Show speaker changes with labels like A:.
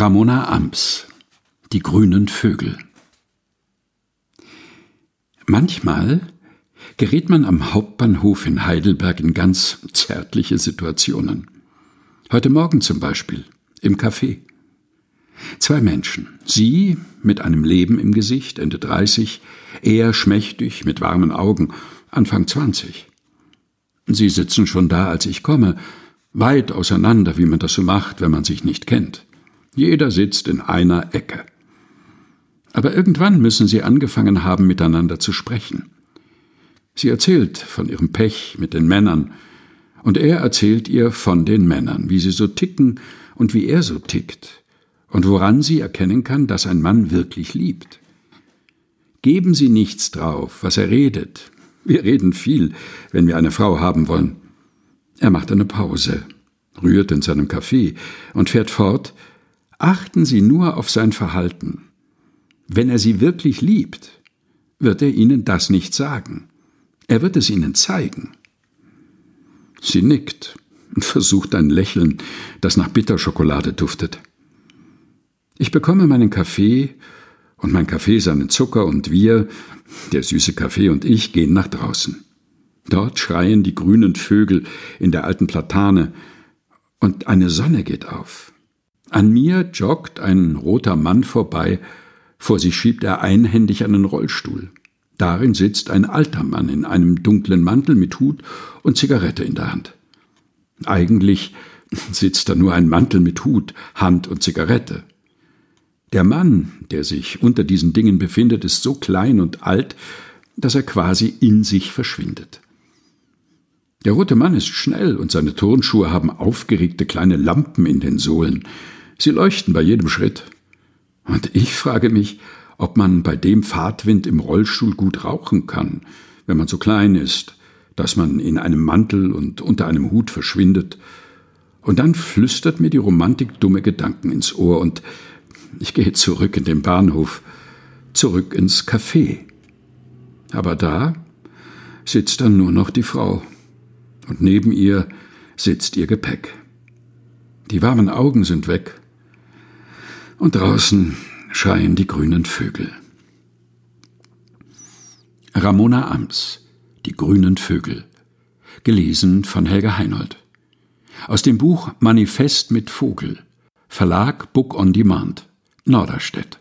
A: Ramona Amps Die grünen Vögel Manchmal gerät man am Hauptbahnhof in Heidelberg in ganz zärtliche Situationen. Heute Morgen zum Beispiel, im Café. Zwei Menschen, sie mit einem Leben im Gesicht, Ende 30, er schmächtig, mit warmen Augen, Anfang 20. Sie sitzen schon da, als ich komme, weit auseinander, wie man das so macht, wenn man sich nicht kennt. Jeder sitzt in einer Ecke. Aber irgendwann müssen sie angefangen haben, miteinander zu sprechen. Sie erzählt von ihrem Pech mit den Männern, und er erzählt ihr von den Männern, wie sie so ticken und wie er so tickt, und woran sie erkennen kann, dass ein Mann wirklich liebt. Geben Sie nichts drauf, was er redet. Wir reden viel, wenn wir eine Frau haben wollen. Er macht eine Pause, rührt in seinem Kaffee und fährt fort, Achten Sie nur auf sein Verhalten. Wenn er Sie wirklich liebt, wird er Ihnen das nicht sagen. Er wird es Ihnen zeigen. Sie nickt und versucht ein Lächeln, das nach Bitterschokolade duftet. Ich bekomme meinen Kaffee und mein Kaffee seinen Zucker und wir, der süße Kaffee und ich, gehen nach draußen. Dort schreien die grünen Vögel in der alten Platane und eine Sonne geht auf. An mir joggt ein roter Mann vorbei, vor sich schiebt er einhändig einen Rollstuhl. Darin sitzt ein alter Mann in einem dunklen Mantel mit Hut und Zigarette in der Hand. Eigentlich sitzt da nur ein Mantel mit Hut, Hand und Zigarette. Der Mann, der sich unter diesen Dingen befindet, ist so klein und alt, dass er quasi in sich verschwindet. Der rote Mann ist schnell und seine Turnschuhe haben aufgeregte kleine Lampen in den Sohlen. Sie leuchten bei jedem Schritt. Und ich frage mich, ob man bei dem Fahrtwind im Rollstuhl gut rauchen kann, wenn man so klein ist, dass man in einem Mantel und unter einem Hut verschwindet. Und dann flüstert mir die Romantik dumme Gedanken ins Ohr und ich gehe zurück in den Bahnhof, zurück ins Café. Aber da sitzt dann nur noch die Frau und neben ihr sitzt ihr Gepäck. Die warmen Augen sind weg und draußen schreien die grünen Vögel. Ramona Amps Die grünen Vögel. Gelesen von Helga Heinold. Aus dem Buch Manifest mit Vogel. Verlag Book on Demand. Norderstedt